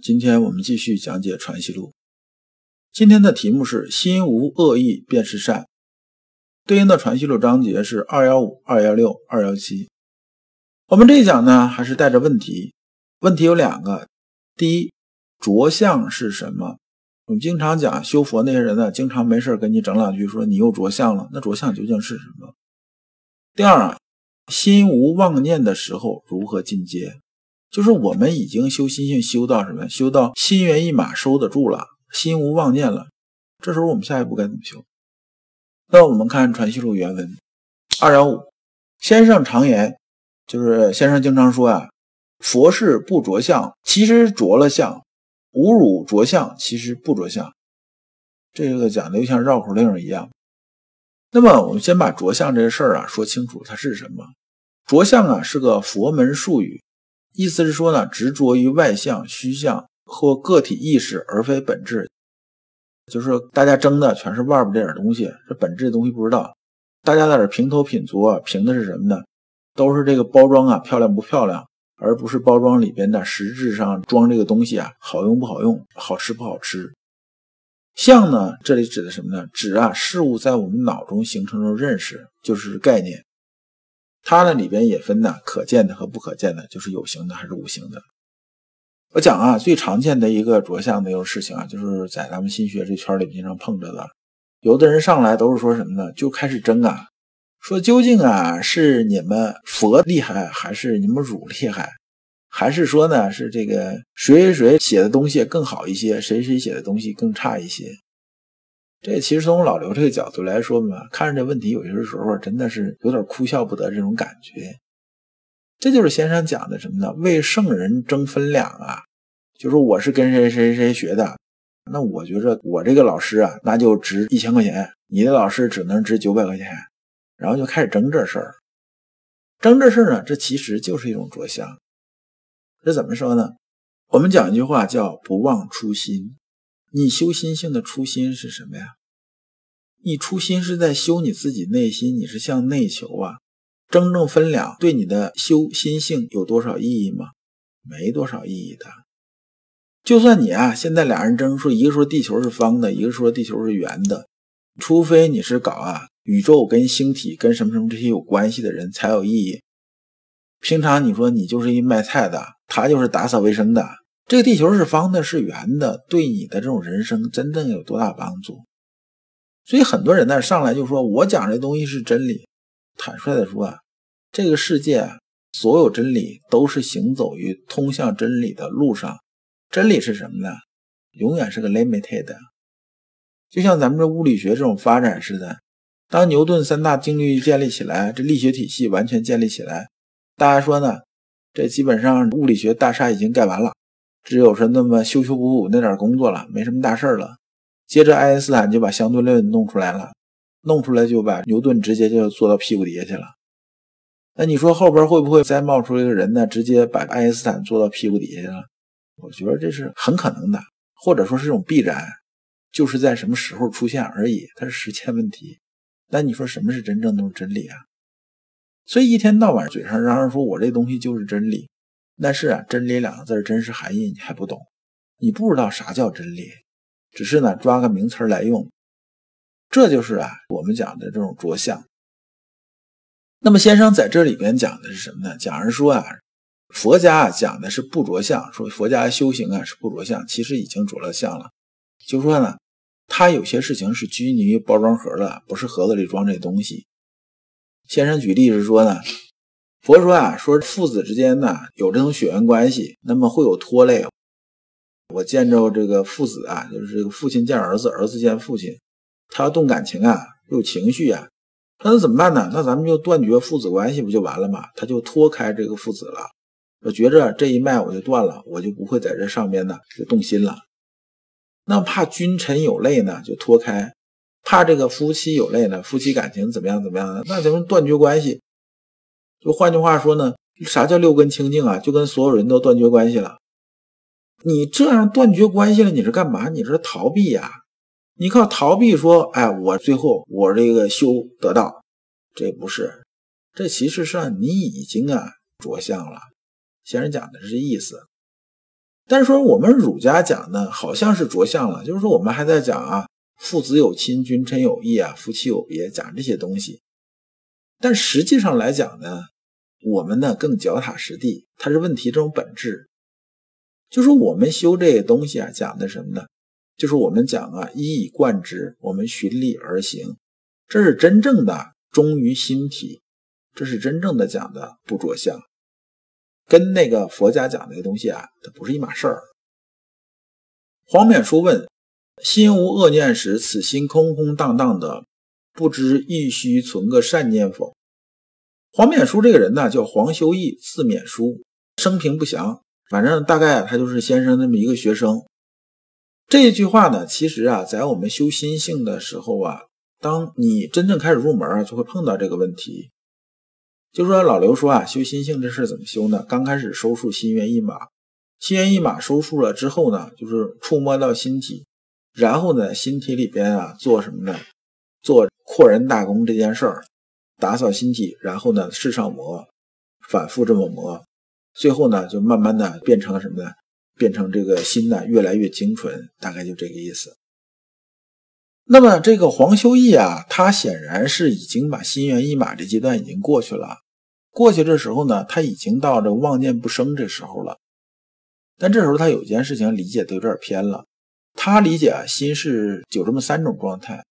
今天我们继续讲解《传习录》，今天的题目是“心无恶意便是善”，对应的《传习录》章节是二幺五、二幺六、二幺七。我们这一讲呢，还是带着问题，问题有两个：第一，着相是什么？我们经常讲修佛那些人呢，经常没事跟你整两句，说你又着相了，那着相究竟是什么？第二啊，心无妄念的时候如何进阶？就是我们已经修心性修到什么？修到心猿意马收得住了，心无妄念了。这时候我们下一步该怎么修？那我们看《传习录》原文二幺五，先生常言，就是先生经常说啊，佛事不着相，其实着了相；侮辱着相，其实不着相。这个讲的就像绕口令一样。那么我们先把着相这事儿啊说清楚，它是什么？着相啊是个佛门术语。意思是说呢，执着于外相、虚相或个体意识，而非本质。就是大家争的全是外边这点东西，这本质的东西不知道。大家在这评头品足啊，评的是什么呢？都是这个包装啊，漂亮不漂亮，而不是包装里边的实质上装这个东西啊，好用不好用，好吃不好吃。相呢，这里指的什么呢？指啊，事物在我们脑中形成的认识，就是概念。它呢里边也分呢，可见的和不可见的，就是有形的还是无形的。我讲啊，最常见的一个着相的一个事情啊，就是在咱们心学这圈里经常碰着的。有的人上来都是说什么呢？就开始争啊，说究竟啊是你们佛厉害，还是你们儒厉害，还是说呢是这个谁谁谁写的东西更好一些，谁谁写的东西更差一些？这其实从老刘这个角度来说嘛，看着这问题有些时候真的是有点哭笑不得这种感觉。这就是先生讲的什么呢？为圣人争分量啊，就说我是跟谁谁谁学的，那我觉着我这个老师啊，那就值一千块钱，你的老师只能值九百块钱，然后就开始争这事儿。争这事儿呢，这其实就是一种着相。这怎么说呢？我们讲一句话叫“不忘初心”。你修心性的初心是什么呀？你初心是在修你自己内心，你是向内求啊。争正分两对你的修心性有多少意义吗？没多少意义的。就算你啊，现在俩人争说，一个说地球是方的，一个说地球是圆的，除非你是搞啊宇宙跟星体跟什么什么这些有关系的人才有意义。平常你说你就是一卖菜的，他就是打扫卫生的。这个地球是方的，是圆的，对你的这种人生真正有多大帮助？所以很多人呢上来就说：“我讲这东西是真理。”坦率的说啊，这个世界所有真理都是行走于通向真理的路上。真理是什么呢？永远是个 limited。就像咱们这物理学这种发展似的，当牛顿三大定律建立起来，这力学体系完全建立起来，大家说呢？这基本上物理学大厦已经盖完了。只有是那么修修补补那点工作了，没什么大事了。接着爱因斯坦就把相对论弄出来了，弄出来就把牛顿直接就坐到屁股底下去了。那你说后边会不会再冒出一个人呢？直接把爱因斯坦坐到屁股底下去了？我觉得这是很可能的，或者说是一种必然，就是在什么时候出现而已，它是时间问题。那你说什么是真正的真理啊？所以一天到晚嘴上嚷嚷说我这东西就是真理。但是啊，真理两个字真实含义你还不懂，你不知道啥叫真理，只是呢抓个名词来用，这就是啊我们讲的这种着相。那么先生在这里边讲的是什么呢？讲是说啊，佛家啊讲的是不着相，说佛家修行啊是不着相，其实已经着了相了。就说呢，他有些事情是拘泥于包装盒的，不是盒子里装这东西。先生举例是说呢。佛说啊，说父子之间呢有这种血缘关系，那么会有拖累。我见着这个父子啊，就是这个父亲见儿子，儿子见父亲，他要动感情啊，有情绪啊，那怎么办呢？那咱们就断绝父子关系不就完了吗？他就脱开这个父子了，我觉着这一脉我就断了，我就不会在这上面呢就动心了。那怕君臣有泪呢，就脱开；怕这个夫妻有泪呢，夫妻感情怎么样怎么样的，那咱们断绝关系。就换句话说呢，啥叫六根清净啊？就跟所有人都断绝关系了。你这样断绝关系了，你是干嘛？你是逃避呀？你靠逃避说，哎，我最后我这个修得道，这不是，这其实上你已经啊着相了。先生讲的是这意思，但是说我们儒家讲的，好像是着相了，就是说我们还在讲啊，父子有亲，君臣有义啊，夫妻有别，讲这些东西。但实际上来讲呢，我们呢更脚踏实地，它是问题这种本质。就是我们修这些东西啊，讲的什么呢？就是我们讲啊，一以贯之，我们循例而行，这是真正的忠于心体，这是真正的讲的不着相，跟那个佛家讲那个东西啊，它不是一码事儿。黄冕书问：心无恶念时，此心空空荡荡的，不知亦须存个善念否？黄冕书这个人呢，叫黄修义，字冕书，生平不详。反正大概他就是先生那么一个学生。这一句话呢，其实啊，在我们修心性的时候啊，当你真正开始入门啊，就会碰到这个问题。就说老刘说啊，修心性这事怎么修呢？刚开始收束心猿意马，心猿意马收束了之后呢，就是触摸到心体，然后呢，心体里边啊，做什么呢？做破人大功这件事儿，打扫心体，然后呢，世上磨，反复这么磨。最后呢，就慢慢的变成了什么呢？变成这个心呢越来越精纯，大概就这个意思。那么这个黄修义啊，他显然是已经把心猿意马这阶段已经过去了。过去这时候呢，他已经到这妄念不生这时候了。但这时候他有件事情理解的有点偏了。他理解啊，心是有这么三种状态：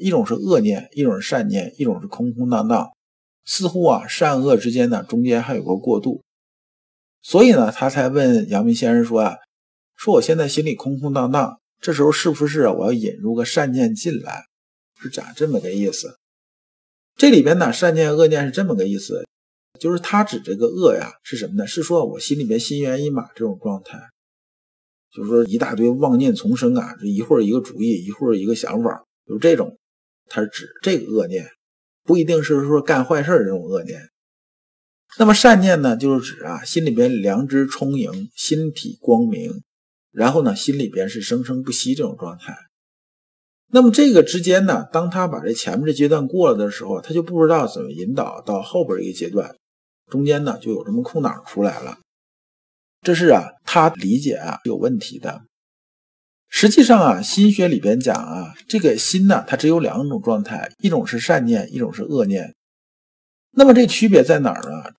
一种是恶念，一种是善念，一种是空空荡荡。似乎啊，善恶之间呢，中间还有个过渡。所以呢，他才问阳明先生说啊，说我现在心里空空荡荡，这时候是不是我要引入个善念进来？是讲这么个意思。这里边呢，善念恶念是这么个意思，就是他指这个恶呀是什么呢？是说我心里边心猿意马这种状态，就是说一大堆妄念丛生啊，这一会儿一个主意，一会儿一个想法，就是这种，他是指这个恶念，不一定是说干坏事这种恶念。那么善念呢，就是指啊，心里边良知充盈，心体光明，然后呢，心里边是生生不息这种状态。那么这个之间呢，当他把这前面这阶段过了的时候，他就不知道怎么引导到后边一个阶段，中间呢就有这么空档出来了。这是啊，他理解啊有问题的。实际上啊，心学里边讲啊，这个心呢，它只有两种状态，一种是善念，一种是恶念。那么这区别在哪儿呢？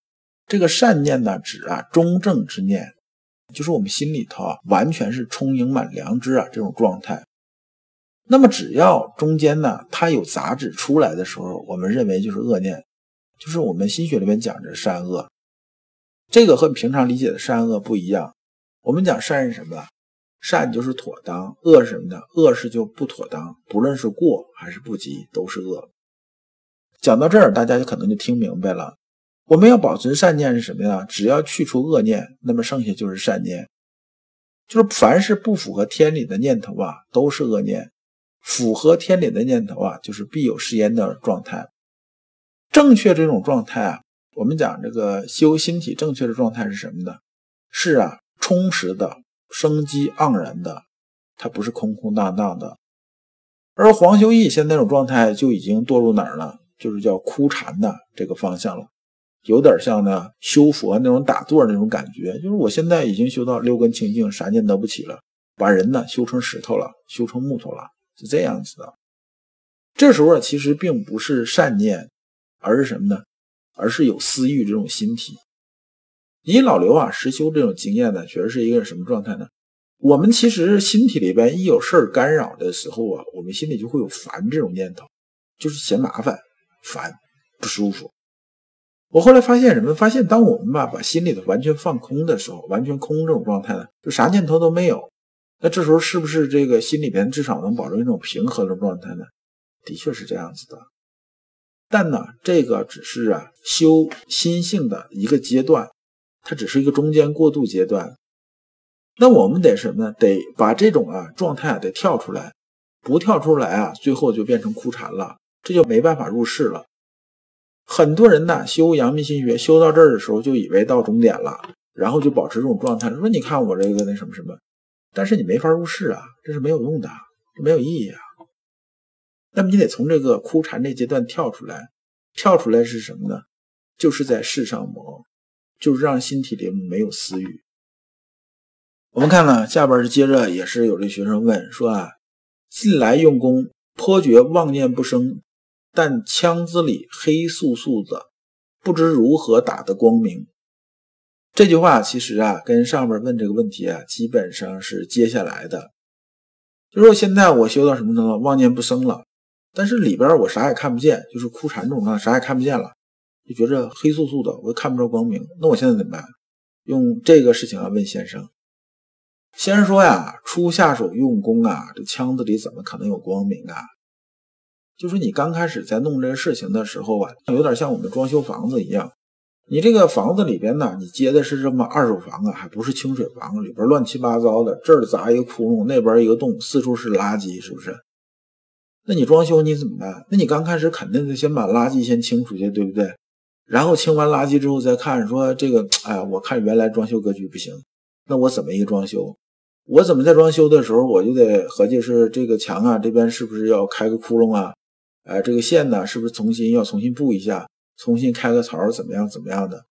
这个善念呢，指啊中正之念，就是我们心里头啊完全是充盈满良知啊这种状态。那么只要中间呢它有杂质出来的时候，我们认为就是恶念，就是我们心学里面讲的善恶。这个和平常理解的善恶不一样。我们讲善是什么？善就是妥当，恶是什么呢？恶是就不妥当，不论是过还是不及，都是恶。讲到这儿，大家就可能就听明白了。我们要保存善念是什么呀？只要去除恶念，那么剩下就是善念。就是凡是不符合天理的念头啊，都是恶念；符合天理的念头啊，就是必有誓言的状态。正确这种状态啊，我们讲这个修心体正确的状态是什么呢？是啊，充实的、生机盎然的，它不是空空荡荡的。而黄修义现在这种状态就已经堕入哪儿了？就是叫枯禅的这个方向了。有点像呢修佛那种打坐那种感觉，就是我现在已经修到六根清净，啥念得不起了，把人呢修成石头了，修成木头了，是这样子的。这时候啊，其实并不是善念，而是什么呢？而是有私欲这种心体。以老刘啊实修这种经验呢，觉得是一个什么状态呢？我们其实心体里边一有事儿干扰的时候啊，我们心里就会有烦这种念头，就是嫌麻烦、烦、不舒服。我后来发现什么？发现当我们吧把心里头完全放空的时候，完全空这种状态呢，就啥念头都没有。那这时候是不是这个心里边至少能保证一种平和的状态呢？的确是这样子的。但呢，这个只是啊修心性的一个阶段，它只是一个中间过渡阶段。那我们得什么呢？得把这种啊状态啊得跳出来，不跳出来啊，最后就变成枯禅了，这就没办法入世了。很多人呢修阳明心学修到这儿的时候，就以为到终点了，然后就保持这种状态，说你看我这个那什么什么，但是你没法入世啊，这是没有用的，没有意义啊。那么你得从这个枯禅这阶段跳出来，跳出来是什么呢？就是在世上磨，就是让心体里没有私欲。我们看了，下边是接着也是有这学生问说啊，近来用功颇觉妄念不生，但腔子里黑素素的，不知如何打得光明。这句话其实啊，跟上面问这个问题啊，基本上是接下来的。就说现在我修到什么程度，妄念不生了，但是里边我啥也看不见，就是枯禅这种状态，啥也看不见了，就觉着黑素素的，我看不着光明。那我现在怎么办？用这个事情来问先生。先生说呀，初下手用功啊，这腔子里怎么可能有光明啊？就说你刚开始在弄这个事情的时候啊，有点像我们装修房子一样。你这个房子里边呢，你接的是这么二手房啊，还不是清水房，里边乱七八糟的，这儿砸一个窟窿，那边一个洞，四处是垃圾，是不是？那你装修你怎么办？那你刚开始肯定得先把垃圾先清出去，对不对？然后清完垃圾之后再看，说这个，哎，我看原来装修格局不行，那我怎么一个装修？我怎么在装修的时候，我就得合计是这个墙啊，这边是不是要开个窟窿啊？哎，这个线呢，是不是重新要重新布一下，重新开个槽，怎么样怎么样的？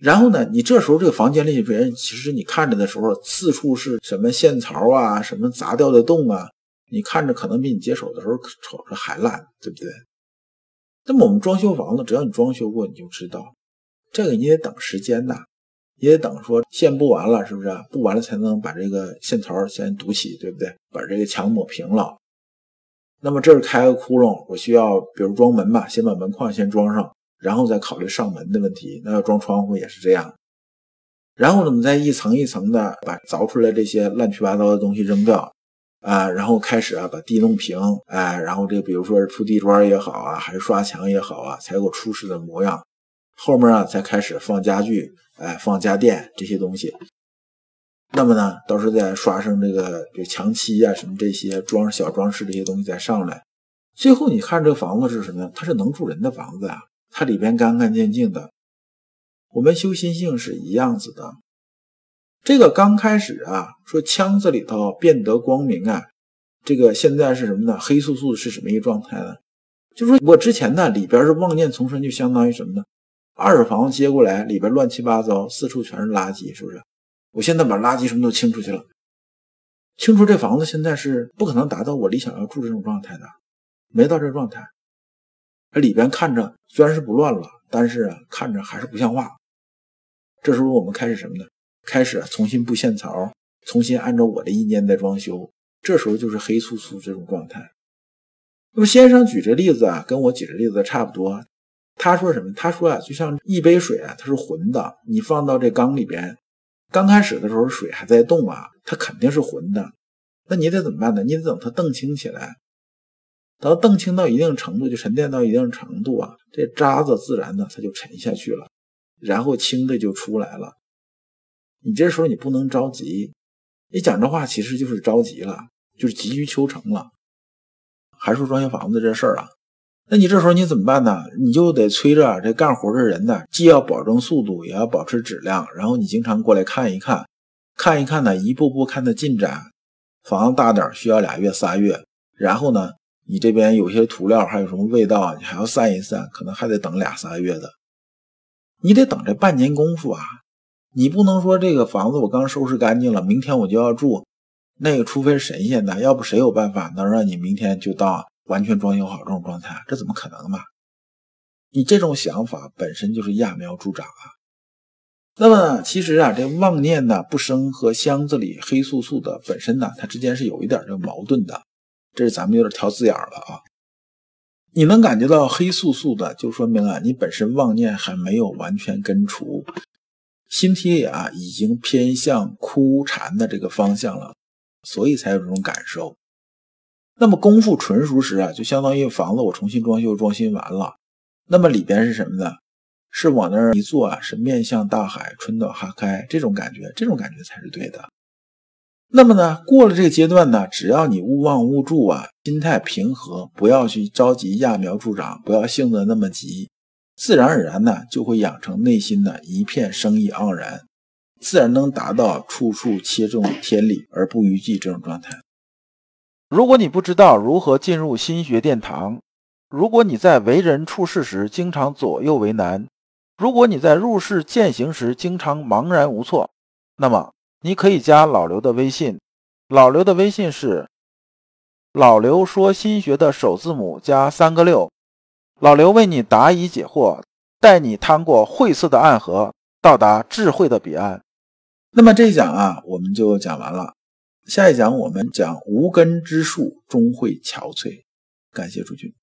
然后呢，你这时候这个房间里边，其实你看着的时候，四处是什么线槽啊，什么砸掉的洞啊，你看着可能比你接手的时候瞅着还烂，对不对？那么我们装修房子，只要你装修过，你就知道，这个你得等时间呐。也得等说线布完了，是不是布完了才能把这个线槽先堵起，对不对？把这个墙抹平了。那么这儿开个窟窿，我需要比如装门吧，先把门框先装上，然后再考虑上门的问题。那要装窗户也是这样。然后呢，我们再一层一层的把凿出来这些乱七八糟的东西扔掉啊，然后开始啊把地弄平，哎，然后这比如说是铺地砖也好啊，还是刷墙也好啊，才有出世的模样。后面啊才开始放家具。哎，放家电这些东西，那么呢，到时候再刷上这个这墙漆啊，什么这些装小装饰这些东西再上来，最后你看这个房子是什么呀？它是能住人的房子啊，它里边干干净净的。我们修心性是一样子的。这个刚开始啊，说腔子里头变得光明啊，这个现在是什么呢？黑素素是什么一个状态呢？就说我之前呢里边是妄念丛生，就相当于什么呢？二手房接过来，里边乱七八糟，四处全是垃圾，是不是？我现在把垃圾什么都清出去了，清除这房子现在是不可能达到我理想要住这种状态的，没到这状态。它里边看着虽然是不乱了，但是啊，看着还是不像话。这时候我们开始什么呢？开始重新布线槽，重新按照我的意念在装修。这时候就是黑粗粗这种状态。那么先生举这例子啊，跟我举这例子差不多。他说什么？他说啊，就像一杯水啊，它是浑的，你放到这缸里边，刚开始的时候水还在动啊，它肯定是浑的。那你得怎么办呢？你得等它澄清起来，等澄清到一定程度，就沉淀到一定程度啊，这渣子自然呢它就沉下去了，然后清的就出来了。你这时候你不能着急，你讲这话其实就是着急了，就是急于求成了。还说装修房子这事儿啊。那你这时候你怎么办呢？你就得催着这干活的人呢，既要保证速度，也要保持质量。然后你经常过来看一看，看一看呢，一步步看它进展。房子大点需要俩月仨月，然后呢，你这边有些涂料还有什么味道，你还要散一散，可能还得等俩仨月的。你得等这半年功夫啊！你不能说这个房子我刚收拾干净了，明天我就要住，那个除非神仙的，要不谁有办法能让你明天就到？完全装修好这种状态，这怎么可能嘛？你这种想法本身就是揠苗助长啊。那么其实啊，这妄念呢不生和箱子里黑素素的本身呢，它之间是有一点这个矛盾的。这是咱们有点挑字眼了啊。你能感觉到黑素素的，就说明啊，你本身妄念还没有完全根除，心体里啊已经偏向枯禅的这个方向了，所以才有这种感受。那么功夫纯熟时啊，就相当于房子我重新装修装新完了。那么里边是什么呢？是往那儿一坐啊，是面向大海，春暖花开，这种感觉，这种感觉才是对的。那么呢，过了这个阶段呢，只要你勿忘勿助啊，心态平和，不要去着急揠苗助长，不要性子那么急，自然而然呢，就会养成内心的一片生意盎然，自然能达到处处切中天理而不逾矩这种状态。如果你不知道如何进入心学殿堂，如果你在为人处事时经常左右为难，如果你在入世践行时经常茫然无措，那么。你可以加老刘的微信，老刘的微信是老刘说心学的首字母加三个六，老刘为你答疑解惑，带你趟过晦涩的暗河，到达智慧的彼岸。那么这一讲啊，我们就讲完了。下一讲我们讲无根之树终会憔悴。感谢诸君。